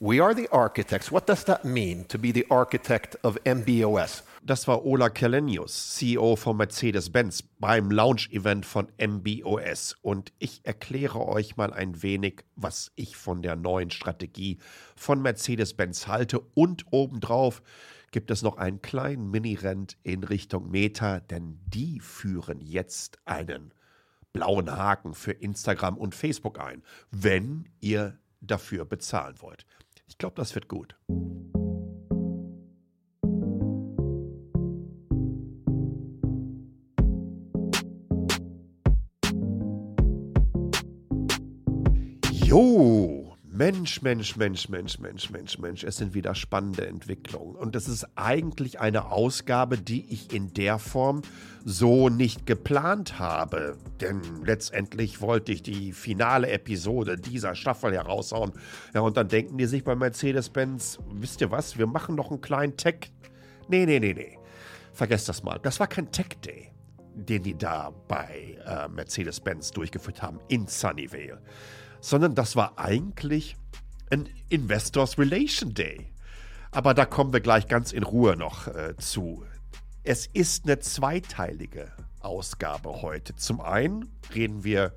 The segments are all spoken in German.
We are the architects. What does that mean to be the architect of MBOS? Das war Ola Kelenius, CEO von Mercedes-Benz beim Launch-Event von MBOS. Und ich erkläre euch mal ein wenig, was ich von der neuen Strategie von Mercedes-Benz halte. Und obendrauf gibt es noch einen kleinen Mini-Rent in Richtung Meta, denn die führen jetzt einen blauen Haken für Instagram und Facebook ein, wenn ihr dafür bezahlen wollt. Ich glaube, das wird gut. Mensch, Mensch, Mensch, Mensch, Mensch, Mensch, Mensch, es sind wieder spannende Entwicklungen. Und es ist eigentlich eine Ausgabe, die ich in der Form so nicht geplant habe. Denn letztendlich wollte ich die finale Episode dieser Staffel heraushauen. Ja, und dann denken die sich bei Mercedes-Benz, wisst ihr was, wir machen noch einen kleinen Tech. Nee, nee, nee, nee. Vergesst das mal. Das war kein Tech Day, den die da bei äh, Mercedes-Benz durchgeführt haben in Sunnyvale sondern das war eigentlich ein Investors Relation Day. Aber da kommen wir gleich ganz in Ruhe noch äh, zu. Es ist eine zweiteilige Ausgabe heute. Zum einen reden wir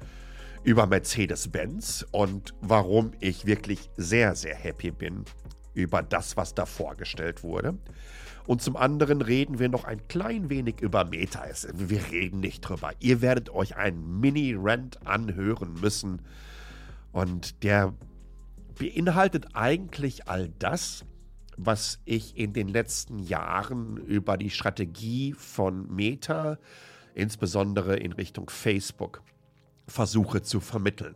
über Mercedes-Benz und warum ich wirklich sehr, sehr happy bin über das, was da vorgestellt wurde. Und zum anderen reden wir noch ein klein wenig über Meta. Wir reden nicht drüber. Ihr werdet euch einen Mini-Rant anhören müssen und der beinhaltet eigentlich all das, was ich in den letzten Jahren über die Strategie von Meta, insbesondere in Richtung Facebook, versuche zu vermitteln.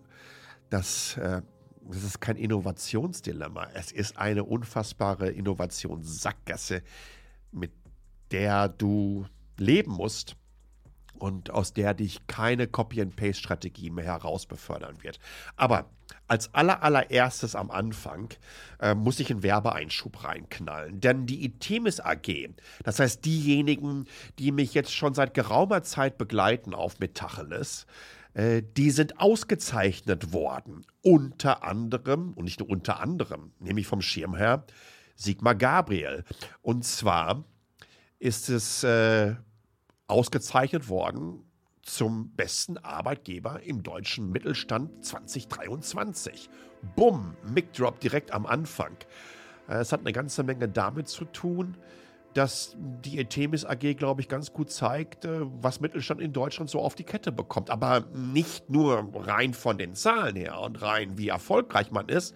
Das, äh, das ist kein Innovationsdilemma. Es ist eine unfassbare Innovationssackgasse, mit der du leben musst und aus der dich keine Copy-and-Paste-Strategie mehr herausbefördern wird. Aber als aller, allererstes am Anfang äh, muss ich einen Werbeeinschub reinknallen. Denn die Itemis AG, das heißt diejenigen, die mich jetzt schon seit geraumer Zeit begleiten auf Metacheles, äh, die sind ausgezeichnet worden. Unter anderem, und nicht nur unter anderem, nämlich vom Schirmherr Sigmar Gabriel. Und zwar ist es äh, ausgezeichnet worden zum besten Arbeitgeber im deutschen Mittelstand 2023. Bumm, Mic Drop direkt am Anfang. Äh, es hat eine ganze Menge damit zu tun, dass die Etemis AG, glaube ich, ganz gut zeigt, was Mittelstand in Deutschland so auf die Kette bekommt. Aber nicht nur rein von den Zahlen her und rein, wie erfolgreich man ist,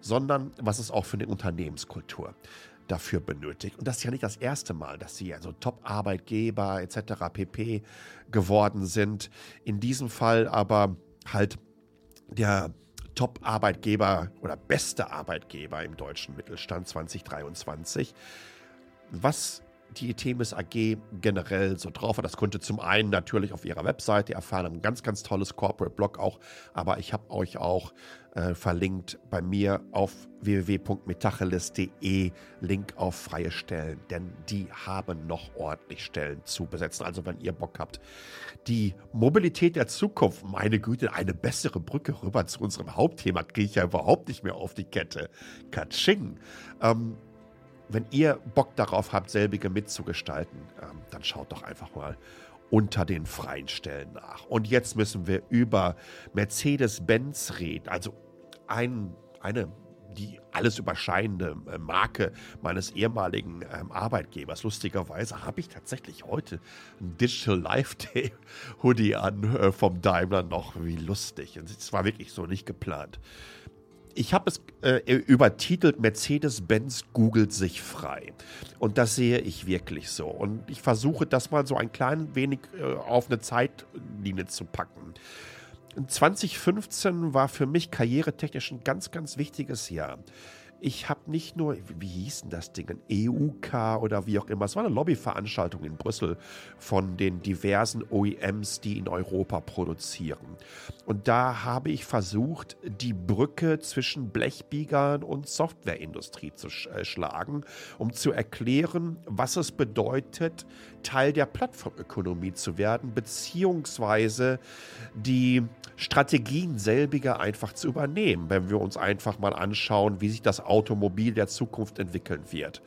sondern was es auch für eine Unternehmenskultur dafür benötigt. Und das ist ja nicht das erste Mal, dass sie also Top-Arbeitgeber etc. pp. geworden sind. In diesem Fall aber halt der Top-Arbeitgeber oder beste Arbeitgeber im deutschen Mittelstand 2023. Was die Themis AG generell so drauf hat. Das konnte zum einen natürlich auf ihrer Webseite erfahren, ein ganz, ganz tolles Corporate Blog auch, aber ich habe euch auch äh, verlinkt bei mir auf www.metacheles.de Link auf freie Stellen, denn die haben noch ordentlich Stellen zu besetzen. Also wenn ihr Bock habt, die Mobilität der Zukunft, meine Güte, eine bessere Brücke rüber zu unserem Hauptthema kriege ich ja überhaupt nicht mehr auf die Kette. Katsching. Ähm, wenn ihr Bock darauf habt, selbige mitzugestalten, ähm, dann schaut doch einfach mal unter den freien Stellen nach. Und jetzt müssen wir über Mercedes-Benz reden. Also ein, eine die alles überscheinende äh, Marke meines ehemaligen ähm, Arbeitgebers. Lustigerweise habe ich tatsächlich heute ein Digital Life Day Hoodie an äh, vom Daimler noch. Wie lustig. Es war wirklich so nicht geplant ich habe es äh, übertitelt, Mercedes-Benz googelt sich frei. Und das sehe ich wirklich so. Und ich versuche das mal so ein klein wenig äh, auf eine Zeitlinie zu packen. 2015 war für mich karrieretechnisch ein ganz, ganz wichtiges Jahr ich habe nicht nur, wie hieß denn das Ding, ein EUK oder wie auch immer, es war eine Lobbyveranstaltung in Brüssel von den diversen OEMs, die in Europa produzieren. Und da habe ich versucht, die Brücke zwischen Blechbiegern und Softwareindustrie zu äh, schlagen, um zu erklären, was es bedeutet, Teil der Plattformökonomie zu werden, beziehungsweise die Strategien selbiger einfach zu übernehmen. Wenn wir uns einfach mal anschauen, wie sich das Automobil der Zukunft entwickeln wird.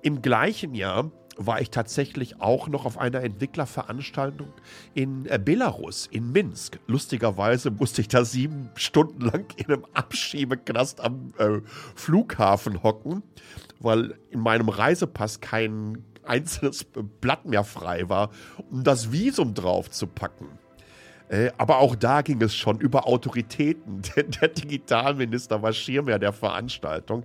Im gleichen Jahr war ich tatsächlich auch noch auf einer Entwicklerveranstaltung in äh, Belarus, in Minsk. Lustigerweise musste ich da sieben Stunden lang in einem Abschiebeknast am äh, Flughafen hocken, weil in meinem Reisepass kein einzelnes Blatt mehr frei war, um das Visum drauf zu packen. Äh, aber auch da ging es schon über Autoritäten. Der, der Digitalminister war Schirmherr der Veranstaltung.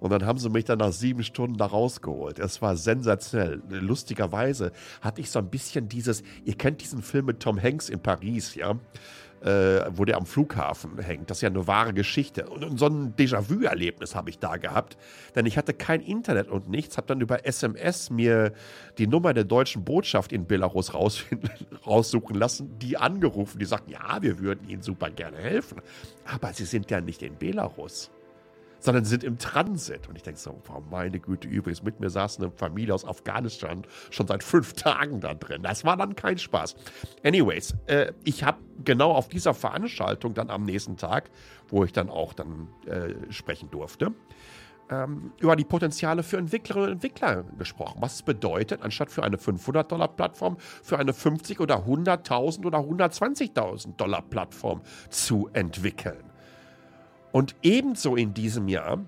Und dann haben sie mich dann nach sieben Stunden da rausgeholt. Es war sensationell. Lustigerweise hatte ich so ein bisschen dieses, ihr kennt diesen Film mit Tom Hanks in Paris, ja? Äh, wo der am Flughafen hängt. Das ist ja eine wahre Geschichte. Und, so ein Déjà-vu-Erlebnis habe ich da gehabt, denn ich hatte kein Internet und nichts, habe dann über SMS mir die Nummer der deutschen Botschaft in Belarus raussuchen lassen, die angerufen, die sagten, ja, wir würden Ihnen super gerne helfen, aber Sie sind ja nicht in Belarus sondern sind im Transit. Und ich denke so, oh meine Güte, übrigens, mit mir saß eine Familie aus Afghanistan schon seit fünf Tagen da drin. Das war dann kein Spaß. Anyways, äh, ich habe genau auf dieser Veranstaltung dann am nächsten Tag, wo ich dann auch dann äh, sprechen durfte, ähm, über die Potenziale für Entwicklerinnen und Entwickler gesprochen. Was es bedeutet, anstatt für eine 500-Dollar-Plattform, für eine 50 oder 100.000 oder 120.000 Dollar Plattform zu entwickeln. Und ebenso in diesem Jahr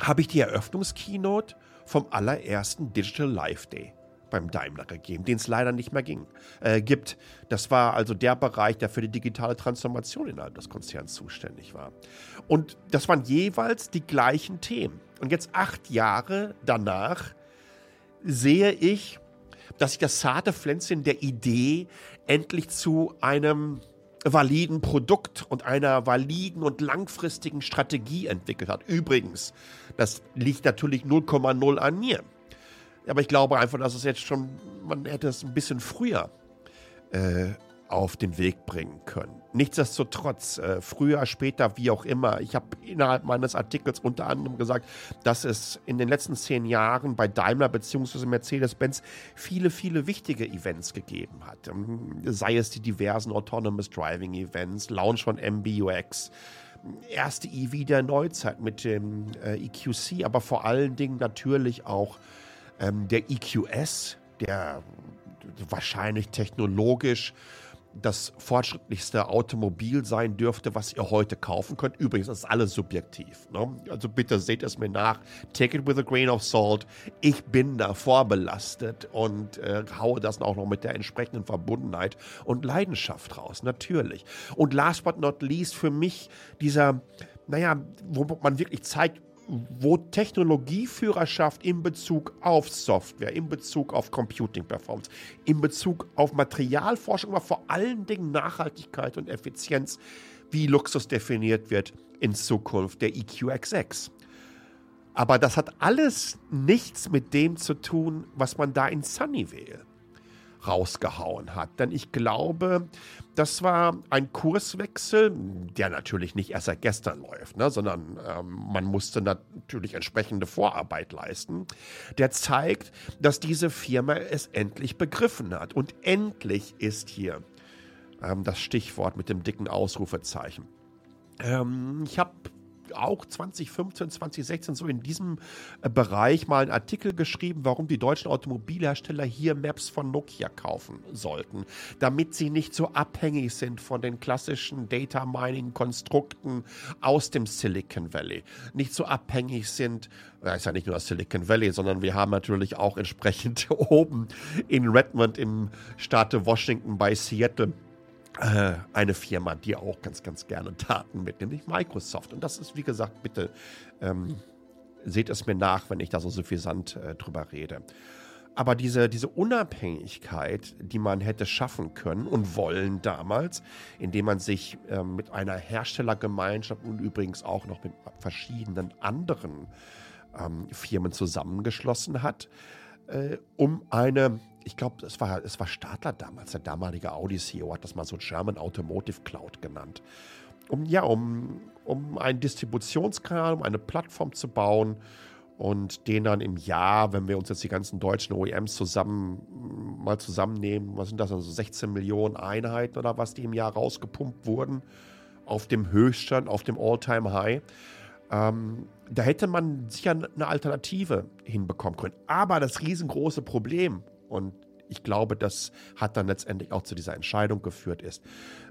habe ich die Eröffnungskeynote vom allerersten Digital Live Day beim Daimler gegeben, den es leider nicht mehr ging, äh, gibt. Das war also der Bereich, der für die digitale Transformation innerhalb des Konzerns zuständig war. Und das waren jeweils die gleichen Themen. Und jetzt acht Jahre danach sehe ich, dass sich das zarte Pflänzchen der Idee endlich zu einem validen Produkt und einer validen und langfristigen Strategie entwickelt hat. Übrigens, das liegt natürlich 0,0 an mir. Aber ich glaube einfach, dass es jetzt schon, man hätte es ein bisschen früher äh, auf den Weg bringen können. Nichtsdestotrotz, äh, früher, später, wie auch immer, ich habe innerhalb meines Artikels unter anderem gesagt, dass es in den letzten zehn Jahren bei Daimler bzw. Mercedes-Benz viele, viele wichtige Events gegeben hat. Ähm, sei es die diversen Autonomous Driving Events, Launch von MBUX, erste EV der Neuzeit mit dem äh, EQC, aber vor allen Dingen natürlich auch ähm, der EQS, der wahrscheinlich technologisch das fortschrittlichste Automobil sein dürfte, was ihr heute kaufen könnt. Übrigens, das ist alles subjektiv. Ne? Also bitte seht es mir nach. Take it with a grain of salt. Ich bin da vorbelastet und äh, haue das auch noch mit der entsprechenden Verbundenheit und Leidenschaft raus. Natürlich. Und last but not least für mich dieser, naja, wo man wirklich zeigt, wo Technologieführerschaft in Bezug auf Software, in Bezug auf Computing Performance, in Bezug auf Materialforschung, aber vor allen Dingen Nachhaltigkeit und Effizienz, wie Luxus definiert wird in Zukunft, der EQXX. Aber das hat alles nichts mit dem zu tun, was man da in Sunnyvale rausgehauen hat. Denn ich glaube, das war ein Kurswechsel, der natürlich nicht erst seit gestern läuft, ne, sondern ähm, man musste natürlich entsprechende Vorarbeit leisten, der zeigt, dass diese Firma es endlich begriffen hat. Und endlich ist hier ähm, das Stichwort mit dem dicken Ausrufezeichen. Ähm, ich habe auch 2015, 2016 so in diesem äh, Bereich mal einen Artikel geschrieben, warum die deutschen Automobilhersteller hier Maps von Nokia kaufen sollten, damit sie nicht so abhängig sind von den klassischen Data Mining Konstrukten aus dem Silicon Valley, nicht so abhängig sind ja, ist ja nicht nur das Silicon Valley, sondern wir haben natürlich auch entsprechend oben in Redmond im Staate Washington bei Seattle äh, eine Firma, die auch ganz, ganz gerne Daten mitnimmt, nämlich Microsoft. Und das ist, wie gesagt, bitte ähm, seht es mir nach, wenn ich da so suffisant äh, drüber rede. Aber diese, diese Unabhängigkeit, die man hätte schaffen können und wollen damals, indem man sich äh, mit einer Herstellergemeinschaft und übrigens auch noch mit verschiedenen anderen ähm, Firmen zusammengeschlossen hat, äh, um eine ich glaube, es war, es war Stadler damals, der damalige Audi-CEO hat das mal so German Automotive Cloud genannt. Um, ja, um, um einen Distributionskanal, um eine Plattform zu bauen und den dann im Jahr, wenn wir uns jetzt die ganzen deutschen OEMs zusammen mal zusammennehmen, was sind das, also 16 Millionen Einheiten oder was, die im Jahr rausgepumpt wurden, auf dem Höchststand, auf dem All-Time-High, Ähm, da hätte man sicher eine Alternative hinbekommen können. Aber das riesengroße Problem, und ich glaube, das hat dann letztendlich auch zu dieser Entscheidung geführt, ist,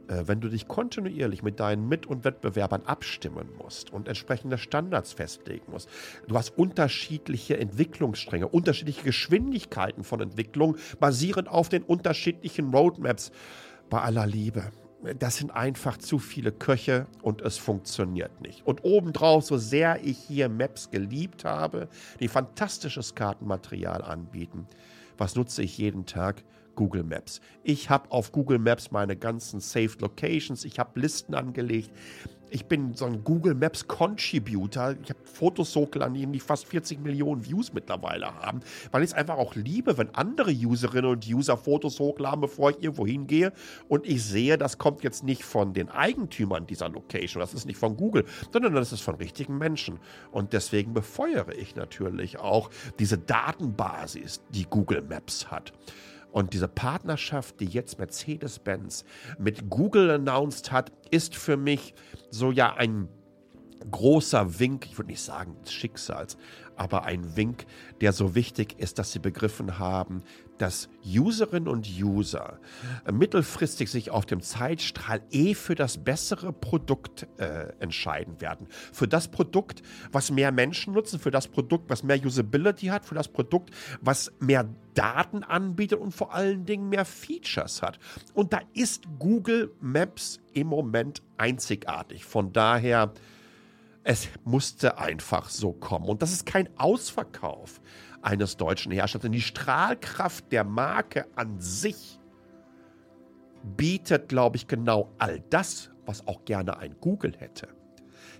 äh, wenn du dich kontinuierlich mit deinen Mit- und Wettbewerbern abstimmen musst und entsprechende Standards festlegen musst, du hast unterschiedliche Entwicklungsstränge, unterschiedliche Geschwindigkeiten von Entwicklung, basierend auf den unterschiedlichen Roadmaps. Bei aller Liebe, das sind einfach zu viele Köche und es funktioniert nicht. Und obendrauf, so sehr ich hier Maps geliebt habe, die fantastisches Kartenmaterial anbieten, was nutze ich jeden Tag? Google Maps. Ich habe auf Google Maps meine ganzen Saved Locations, ich habe Listen angelegt. Ich bin so ein Google Maps Contributor. Ich habe Fotos hochgeladen, die fast 40 Millionen Views mittlerweile haben, weil ich es einfach auch liebe, wenn andere Userinnen und User Fotos hochladen, bevor ich irgendwo hingehe und ich sehe, das kommt jetzt nicht von den Eigentümern dieser Location, das ist nicht von Google, sondern das ist von richtigen Menschen. Und deswegen befeuere ich natürlich auch diese Datenbasis, die Google Maps hat. Und diese Partnerschaft, die jetzt Mercedes-Benz mit Google announced hat, ist für mich so ja ein großer Wink, ich würde nicht sagen Schicksals, aber ein Wink, der so wichtig ist, dass sie begriffen haben, dass Userinnen und User mittelfristig sich auf dem Zeitstrahl eh für das bessere Produkt äh, entscheiden werden. Für das Produkt, was mehr Menschen nutzen, für das Produkt, was mehr Usability hat, für das Produkt, was mehr Daten anbietet und vor allen Dingen mehr Features hat. Und da ist Google Maps im Moment einzigartig. Von daher es musste einfach so kommen. Und das ist kein Ausverkauf eines deutschen Herstellers. Die Strahlkraft der Marke an sich bietet, glaube ich, genau all das, was auch gerne ein Google hätte.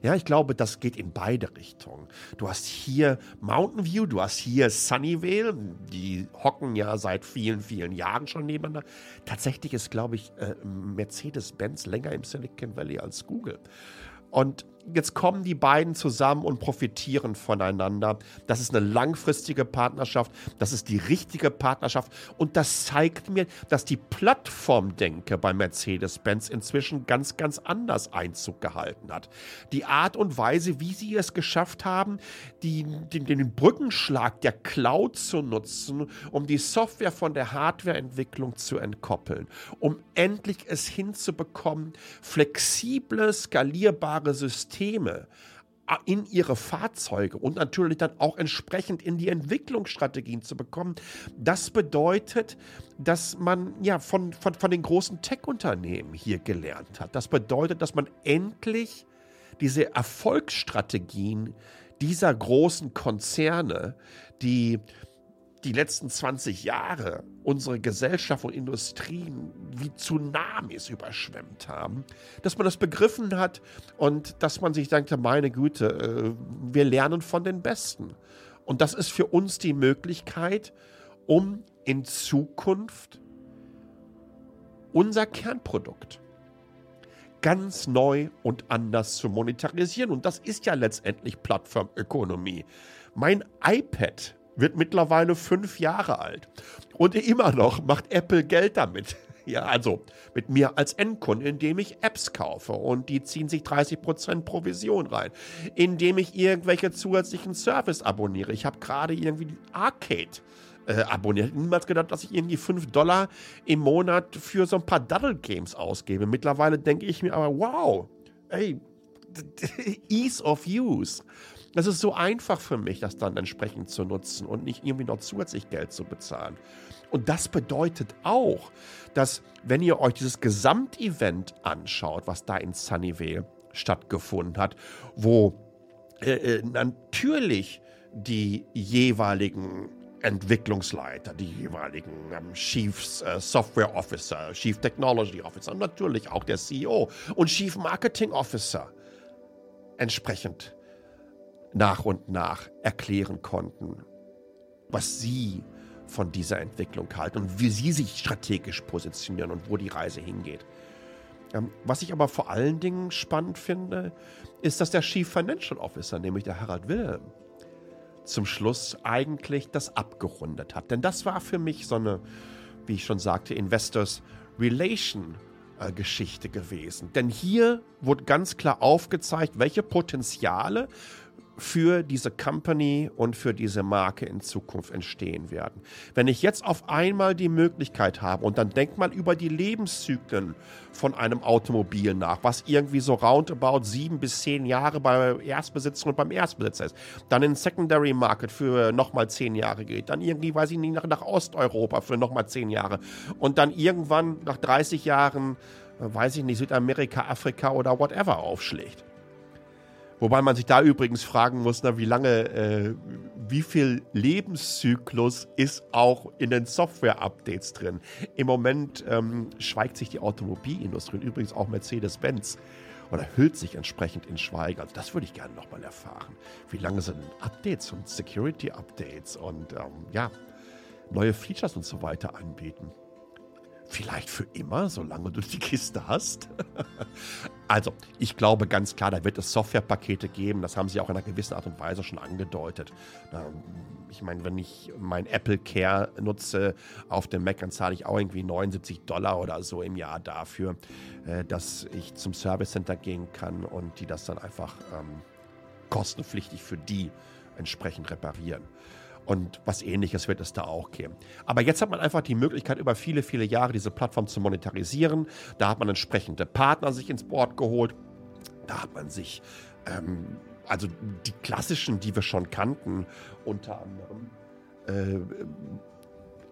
Ja, ich glaube, das geht in beide Richtungen. Du hast hier Mountain View, du hast hier Sunnyvale, die hocken ja seit vielen, vielen Jahren schon nebeneinander. Tatsächlich ist, glaube ich, äh, Mercedes-Benz länger im Silicon Valley als Google. Und jetzt kommen die beiden zusammen und profitieren voneinander. Das ist eine langfristige Partnerschaft. Das ist die richtige Partnerschaft. Und das zeigt mir, dass die Plattformdenke bei Mercedes-Benz inzwischen ganz, ganz anders Einzug gehalten hat. Die Art und Weise, wie sie es geschafft haben, die, den, den Brückenschlag der Cloud zu nutzen, um die Software von der Hardwareentwicklung zu entkoppeln, um endlich es hinzubekommen, flexible, skalierbare Systeme Systeme in ihre Fahrzeuge und natürlich dann auch entsprechend in die Entwicklungsstrategien zu bekommen. Das bedeutet, dass man ja von, von, von den großen Tech-Unternehmen hier gelernt hat. Das bedeutet, dass man endlich diese Erfolgsstrategien dieser großen Konzerne, die die letzten 20 Jahre unsere Gesellschaft und Industrien wie Tsunamis überschwemmt haben, dass man das begriffen hat und dass man sich dachte, meine Güte, äh, wir lernen von den Besten. Und das ist für uns die Möglichkeit, um in Zukunft unser Kernprodukt ganz neu und anders zu monetarisieren. Und das ist ja letztendlich Plattformökonomie. Mein iPad wird mittlerweile fünf Jahre alt. Und immer noch macht Apple Geld damit. Ja, also mit mir als Endkunde, indem ich Apps kaufe und die ziehen sich 30% Provision rein, indem ich irgendwelche zusätzlichen Service abonniere. Ich habe gerade irgendwie die Arcade äh, abonniert. Niemals gedacht, dass ich irgendwie 5 Dollar im Monat für so ein paar Double Games ausgebe. Mittlerweile denke ich mir aber, wow, ey, Ease of Use. Es ist so einfach für mich, das dann entsprechend zu nutzen und nicht irgendwie noch zusätzlich Geld zu bezahlen. Und das bedeutet auch, dass wenn ihr euch dieses Gesamtevent anschaut, was da in Sunnyvale stattgefunden hat, wo äh, äh, natürlich die jeweiligen Entwicklungsleiter, die jeweiligen ähm, Chief äh, Software Officer, Chief Technology Officer und natürlich auch der CEO und Chief Marketing Officer entsprechend nach und nach erklären konnten, was sie von dieser Entwicklung halten und wie sie sich strategisch positionieren und wo die Reise hingeht. Ähm, was ich aber vor allen Dingen spannend finde, ist, dass der Chief Financial Officer, nämlich der Harald Wilhelm, zum Schluss eigentlich das abgerundet hat. Denn das war für mich so eine, wie ich schon sagte, Investors Relation äh, Geschichte gewesen. Denn hier wurde ganz klar aufgezeigt, welche Potenziale für diese Company und für diese Marke in Zukunft entstehen werden. Wenn ich jetzt auf einmal die Möglichkeit habe und dann denk mal über die Lebenszyklen von einem Automobil nach, was irgendwie so roundabout sieben bis zehn Jahre bei Erstbesitzer und beim Erstbesitzer ist, dann in Secondary Market für nochmal zehn Jahre geht, dann irgendwie, weiß ich nicht, nach, nach Osteuropa für nochmal zehn Jahre und dann irgendwann nach 30 Jahren, äh, weiß ich nicht, Südamerika, Afrika oder whatever aufschlägt Wobei man sich da übrigens fragen muss, na, wie lange, äh, wie viel Lebenszyklus ist auch in den Software-Updates drin? Im Moment ähm, schweigt sich die Automobilindustrie und übrigens auch Mercedes-Benz oder hüllt sich entsprechend in Schweigen. Also das würde ich gerne nochmal erfahren. Wie lange sind Updates und Security-Updates und ähm, ja, neue Features und so weiter anbieten? Vielleicht für immer, solange du die Kiste hast. also, ich glaube ganz klar, da wird es Softwarepakete geben. Das haben sie auch in einer gewissen Art und Weise schon angedeutet. Ich meine, wenn ich mein Apple Care nutze auf dem Mac, dann zahle ich auch irgendwie 79 Dollar oder so im Jahr dafür, äh, dass ich zum Service Center gehen kann und die das dann einfach ähm, kostenpflichtig für die entsprechend reparieren. Und was ähnliches wird es da auch geben. Aber jetzt hat man einfach die Möglichkeit, über viele, viele Jahre diese Plattform zu monetarisieren. Da hat man entsprechende Partner sich ins Board geholt. Da hat man sich, ähm, also die klassischen, die wir schon kannten, unter anderem. Äh,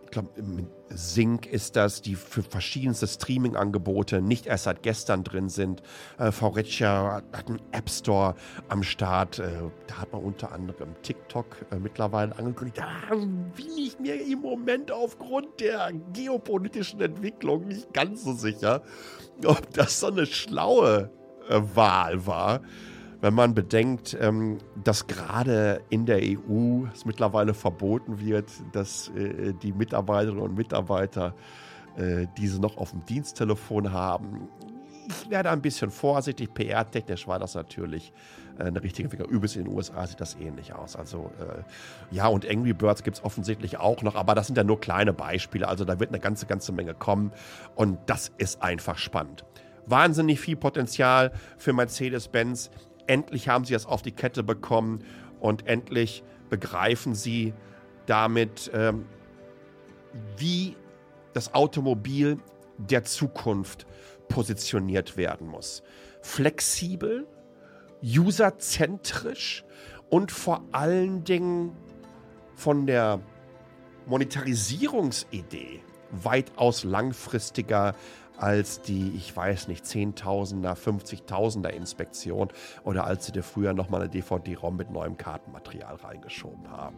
ich glaube, Sync ist das, die für verschiedenste Streaming-Angebote nicht erst seit gestern drin sind. Äh, Faurecia hat einen App Store am Start. Äh, da hat man unter anderem TikTok äh, mittlerweile angekündigt. Da bin ich mir im Moment aufgrund der geopolitischen Entwicklung nicht ganz so sicher, ob das so eine schlaue äh, Wahl war wenn man bedenkt, ähm, dass gerade in der EU es mittlerweile verboten wird, dass äh, die Mitarbeiterinnen und Mitarbeiter äh, diese noch auf dem Diensttelefon haben. Ich werde ein bisschen vorsichtig. PR-technisch war das natürlich äh, eine richtige Entwicklung. Übrigens in den USA sieht das ähnlich aus. Also äh, ja, und Angry Birds gibt es offensichtlich auch noch, aber das sind ja nur kleine Beispiele. Also da wird eine ganze, ganze Menge kommen und das ist einfach spannend. Wahnsinnig viel Potenzial für Mercedes-Benz endlich haben sie es auf die Kette bekommen und endlich begreifen sie damit, ähm, wie das Automobil der Zukunft positioniert werden muss. Flexibel, userzentrisch und vor allen Dingen von der Monetarisierungsidee weitaus langfristiger als die, ich weiß nicht, Zehntausender, 50.000er Inspektion oder als sie dir früher nochmal eine DVD-ROM mit neuem Kartenmaterial reingeschoben haben.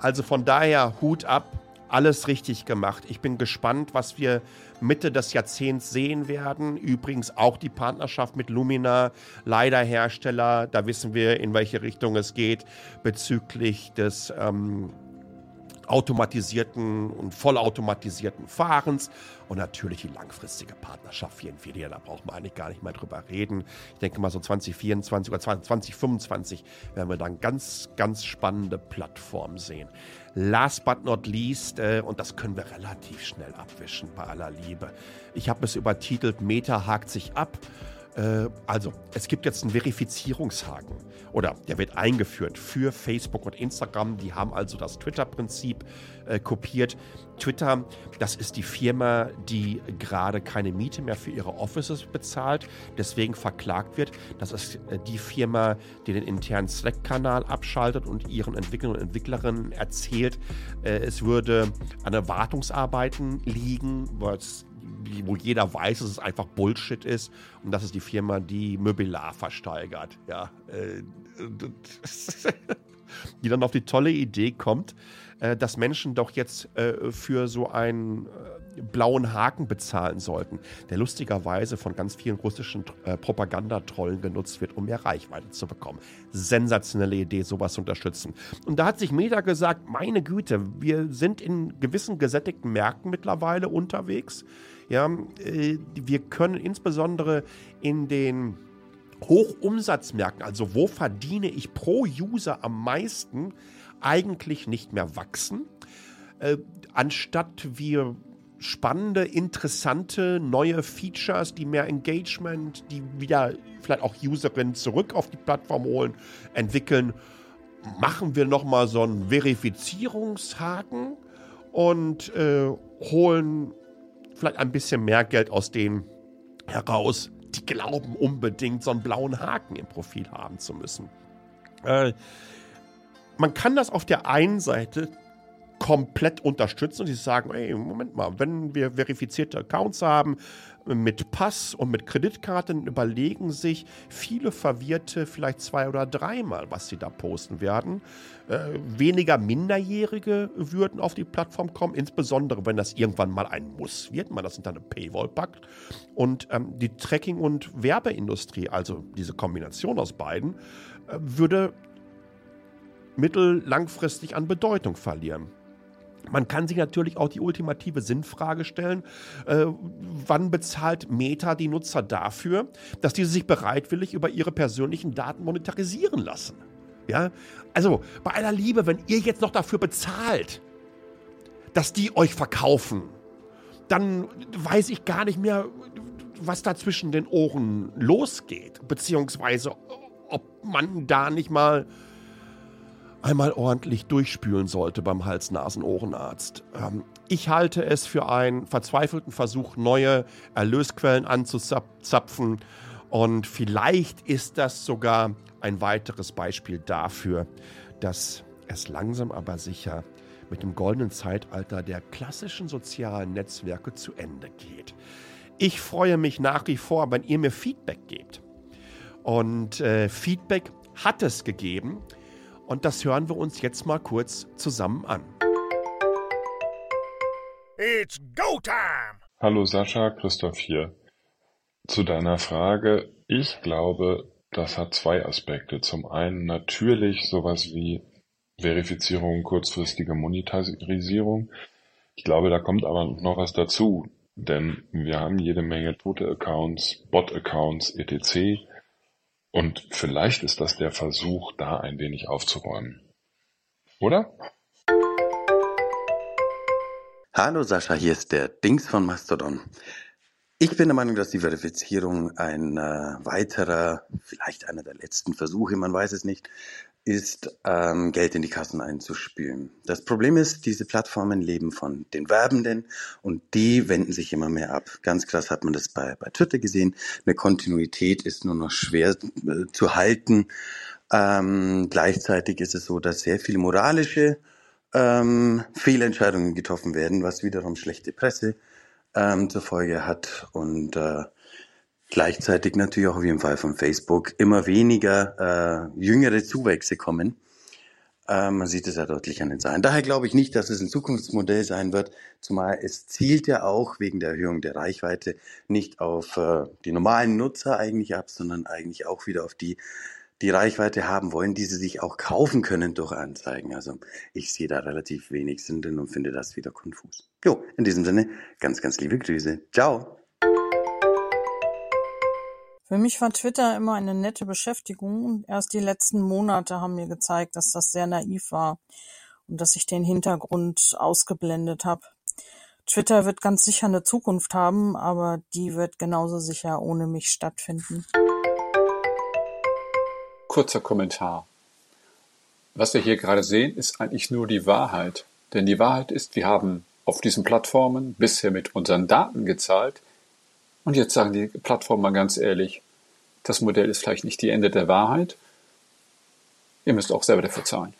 Also von daher Hut ab, alles richtig gemacht. Ich bin gespannt, was wir Mitte des Jahrzehnts sehen werden. Übrigens auch die Partnerschaft mit Lumina, leider Hersteller. Da wissen wir, in welche Richtung es geht bezüglich des ähm, automatisierten und vollautomatisierten Fahrens und natürlich die langfristige Partnerschaft für Nvidia, da braucht man eigentlich gar nicht mehr drüber reden. Ich denke mal so 2024 oder 2025 werden wir dann ganz, ganz spannende Plattformen sehen. Last but not least, äh, und das können wir relativ schnell abwischen bei aller Liebe. Ich habe es übertitelt, Meta hakt sich ab. Äh, also, es gibt jetzt einen Verifizierungshaken oder der wird eingeführt für Facebook und Instagram. Die haben also das Twitter-Prinzip äh, kopiert. Twitter, das ist die Firma, die gerade keine Miete mehr für ihre Offices bezahlt, deswegen verklagt wird. Das ist äh, die Firma, die den internen Slack-Kanal abschaltet und ihren Entwicklern und Entwicklerinnen erzählt, äh, es würde an Erwartungsarbeiten liegen, was wo jeder weiß, dass es einfach Bullshit ist. Und das ist die Firma, die Möbelar versteigert. Ja, äh, die dann auf die tolle Idee kommt, äh, dass Menschen doch jetzt äh, für so einen äh, blauen Haken bezahlen sollten, der lustigerweise von ganz vielen russischen äh, Propagandatrollen genutzt wird, um mehr Reichweite zu bekommen. Sensationelle Idee, sowas zu unterstützen. Und da hat sich Meta gesagt, meine Güte, wir sind in gewissen gesättigten Märkten mittlerweile unterwegs. Ja, äh, wir können insbesondere in den Hochumsatzmärkten, also wo verdiene ich pro User am meisten, eigentlich nicht mehr wachsen. Äh, anstatt wir spannende, interessante neue Features, die mehr Engagement, die wieder vielleicht auch Userinnen zurück auf die Plattform holen, entwickeln. Machen wir nochmal so einen Verifizierungshaken und äh, holen vielleicht ein bisschen mehr Geld aus denen heraus, die glauben unbedingt so einen blauen Haken im Profil haben zu müssen. Äh, man kann das auf der einen Seite komplett unterstützen und sie sagen, ey, Moment mal, wenn wir verifizierte Accounts haben mit Pass und mit Kreditkarte, dann überlegen sich viele Verwirrte vielleicht zwei oder dreimal, was sie da posten werden. Äh, weniger Minderjährige würden auf die Plattform kommen, insbesondere wenn das irgendwann mal ein Muss wird, man das unter eine Paywall packt. Und ähm, die Tracking- und Werbeindustrie, also diese Kombination aus beiden, äh, würde mittel-langfristig an Bedeutung verlieren. Man kann sich natürlich auch die ultimative Sinnfrage stellen, äh, wann bezahlt Meta die Nutzer dafür, dass diese sich bereitwillig über ihre persönlichen Daten monetarisieren lassen? Ja, also bei aller Liebe, wenn ihr jetzt noch dafür bezahlt, dass die euch verkaufen, dann weiß ich gar nicht mehr, was da zwischen den Ohren losgeht, beziehungsweise ob man da nicht mal einmal ordentlich durchspülen sollte beim Hals-Nasen-Ohrenarzt. Ähm, ich halte es für einen verzweifelten Versuch, neue Erlösquellen anzuzapfen. Und vielleicht ist das sogar ein weiteres Beispiel dafür, dass es langsam aber sicher mit dem goldenen Zeitalter der klassischen sozialen Netzwerke zu Ende geht. Ich freue mich nach wie vor, wenn ihr mir Feedback gebt. Und äh, Feedback hat es gegeben. Und das hören wir uns jetzt mal kurz zusammen an. It's go time! Hallo Sascha, Christoph hier. Zu deiner Frage, ich glaube, das hat zwei Aspekte. Zum einen natürlich sowas wie Verifizierung, kurzfristige Monetarisierung. Ich glaube, da kommt aber noch was dazu, denn wir haben jede Menge tote Accounts, Bot-Accounts, etc. Und vielleicht ist das der Versuch, da ein wenig aufzuräumen. Oder? Hallo Sascha, hier ist der Dings von Mastodon. Ich bin der Meinung, dass die Verifizierung ein äh, weiterer, vielleicht einer der letzten Versuche, man weiß es nicht, ist, ähm, Geld in die Kassen einzuspülen. Das Problem ist, diese Plattformen leben von den Werbenden und die wenden sich immer mehr ab. Ganz krass hat man das bei, bei Twitter gesehen. Eine Kontinuität ist nur noch schwer äh, zu halten. Ähm, gleichzeitig ist es so, dass sehr viele moralische ähm, Fehlentscheidungen getroffen werden, was wiederum schlechte Presse ähm, zur Folge hat und äh, gleichzeitig natürlich auch wie im Fall von Facebook immer weniger äh, jüngere Zuwächse kommen. Äh, man sieht es ja deutlich an den Zahlen. Daher glaube ich nicht, dass es ein Zukunftsmodell sein wird, zumal es zielt ja auch wegen der Erhöhung der Reichweite nicht auf äh, die normalen Nutzer eigentlich ab, sondern eigentlich auch wieder auf die, die Reichweite haben wollen, die sie sich auch kaufen können durch Anzeigen. Also ich sehe da relativ wenig Sinn drin und finde das wieder konfus. Jo, in diesem Sinne, ganz, ganz liebe Grüße. Ciao. Für mich war Twitter immer eine nette Beschäftigung und erst die letzten Monate haben mir gezeigt, dass das sehr naiv war und dass ich den Hintergrund ausgeblendet habe. Twitter wird ganz sicher eine Zukunft haben, aber die wird genauso sicher ohne mich stattfinden. Kurzer Kommentar. Was wir hier gerade sehen, ist eigentlich nur die Wahrheit. Denn die Wahrheit ist, wir haben auf diesen Plattformen bisher mit unseren Daten gezahlt, und jetzt sagen die Plattformen mal ganz ehrlich, das Modell ist vielleicht nicht die Ende der Wahrheit. Ihr müsst auch selber dafür zahlen.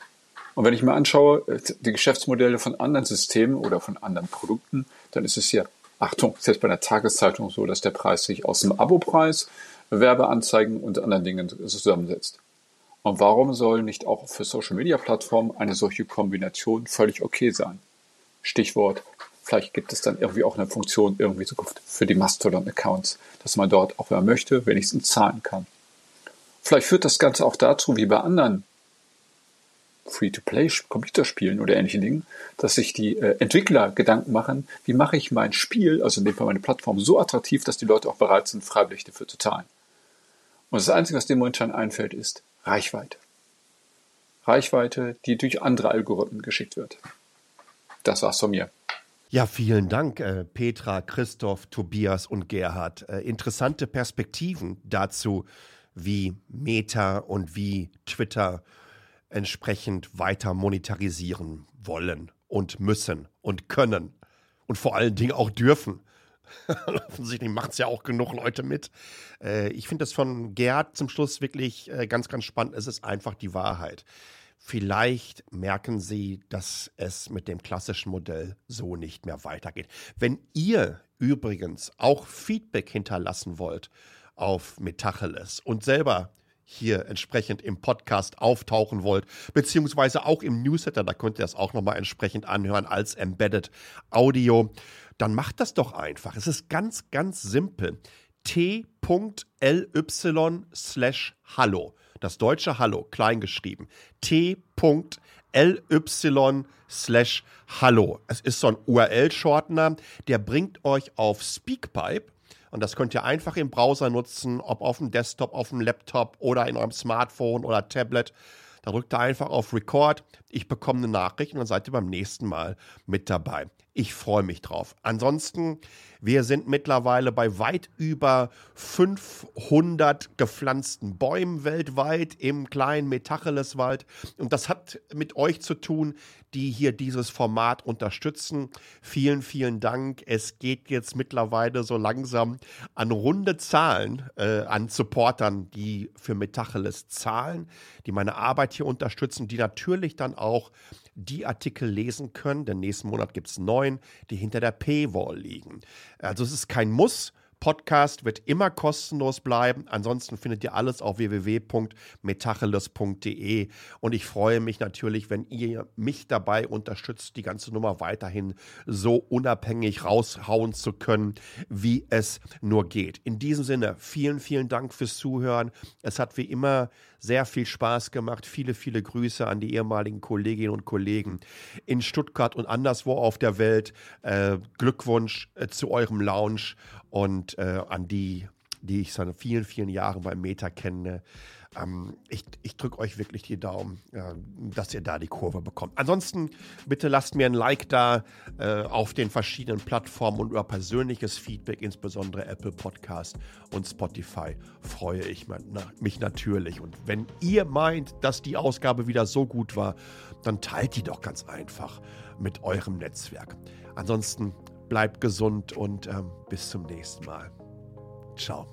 Und wenn ich mir anschaue, äh, die Geschäftsmodelle von anderen Systemen oder von anderen Produkten, dann ist es hier, Achtung, selbst bei einer Tageszeitung so, dass der Preis sich aus dem Abopreis, Werbeanzeigen und anderen Dingen zusammensetzt. Und warum soll nicht auch für Social Media Plattformen eine solche Kombination völlig okay sein? Stichwort Vielleicht gibt es dann irgendwie auch eine Funktion irgendwie Zukunft für die Mastodon-Accounts, dass man dort, auch wenn man möchte, wenigstens zahlen kann. Vielleicht führt das Ganze auch dazu, wie bei anderen Free-to-Play-Computerspielen oder ähnlichen Dingen, dass sich die äh, Entwickler Gedanken machen, wie mache ich mein Spiel, also in dem Fall meine Plattform, so attraktiv, dass die Leute auch bereit sind, freiwillig dafür zu zahlen. Und das Einzige, was dem momentan einfällt, ist Reichweite. Reichweite, die durch andere Algorithmen geschickt wird. Das war's von mir. Ja, vielen Dank, äh, Petra, Christoph, Tobias und Gerhard. Äh, interessante Perspektiven dazu, wie Meta und wie Twitter entsprechend weiter monetarisieren wollen und müssen und können und vor allen Dingen auch dürfen. Offensichtlich macht es ja auch genug Leute mit. Äh, ich finde das von Gerhard zum Schluss wirklich äh, ganz, ganz spannend. Es ist einfach die Wahrheit. Vielleicht merken Sie, dass es mit dem klassischen Modell so nicht mehr weitergeht. Wenn ihr übrigens auch Feedback hinterlassen wollt auf Metacheles und selber hier entsprechend im Podcast auftauchen wollt, beziehungsweise auch im Newsletter, da könnt ihr das auch nochmal entsprechend anhören als Embedded Audio, dann macht das doch einfach. Es ist ganz, ganz simpel. t.ly slash hallo. Das deutsche Hallo, kleingeschrieben. t.ly slash hallo. Es ist so ein URL-Shortener, der bringt euch auf Speakpipe und das könnt ihr einfach im Browser nutzen, ob auf dem Desktop, auf dem Laptop oder in eurem Smartphone oder Tablet. Da drückt ihr einfach auf Record. Ich bekomme eine Nachricht und dann seid ihr beim nächsten Mal mit dabei. Ich freue mich drauf. Ansonsten, wir sind mittlerweile bei weit über 500 gepflanzten Bäumen weltweit im kleinen Metacheleswald. Und das hat mit euch zu tun, die hier dieses Format unterstützen. Vielen, vielen Dank. Es geht jetzt mittlerweile so langsam an runde Zahlen äh, an Supportern, die für Metacheles zahlen, die meine Arbeit hier unterstützen, die natürlich dann auch die Artikel lesen können, denn nächsten Monat gibt es neun, die hinter der Paywall liegen. Also es ist kein Muss, Podcast wird immer kostenlos bleiben. Ansonsten findet ihr alles auf www.metacheles.de. Und ich freue mich natürlich, wenn ihr mich dabei unterstützt, die ganze Nummer weiterhin so unabhängig raushauen zu können, wie es nur geht. In diesem Sinne, vielen, vielen Dank fürs Zuhören. Es hat wie immer sehr viel Spaß gemacht. Viele, viele Grüße an die ehemaligen Kolleginnen und Kollegen in Stuttgart und anderswo auf der Welt. Äh, Glückwunsch äh, zu eurem Lounge und äh, an die, die ich seit vielen, vielen Jahren beim Meta kenne. Ähm, ich ich drücke euch wirklich die Daumen, äh, dass ihr da die Kurve bekommt. Ansonsten bitte lasst mir ein Like da äh, auf den verschiedenen Plattformen und über persönliches Feedback, insbesondere Apple Podcast und Spotify, freue ich mich natürlich. Und wenn ihr meint, dass die Ausgabe wieder so gut war, dann teilt die doch ganz einfach mit eurem Netzwerk. Ansonsten bleibt gesund und ähm, bis zum nächsten Mal. Ciao.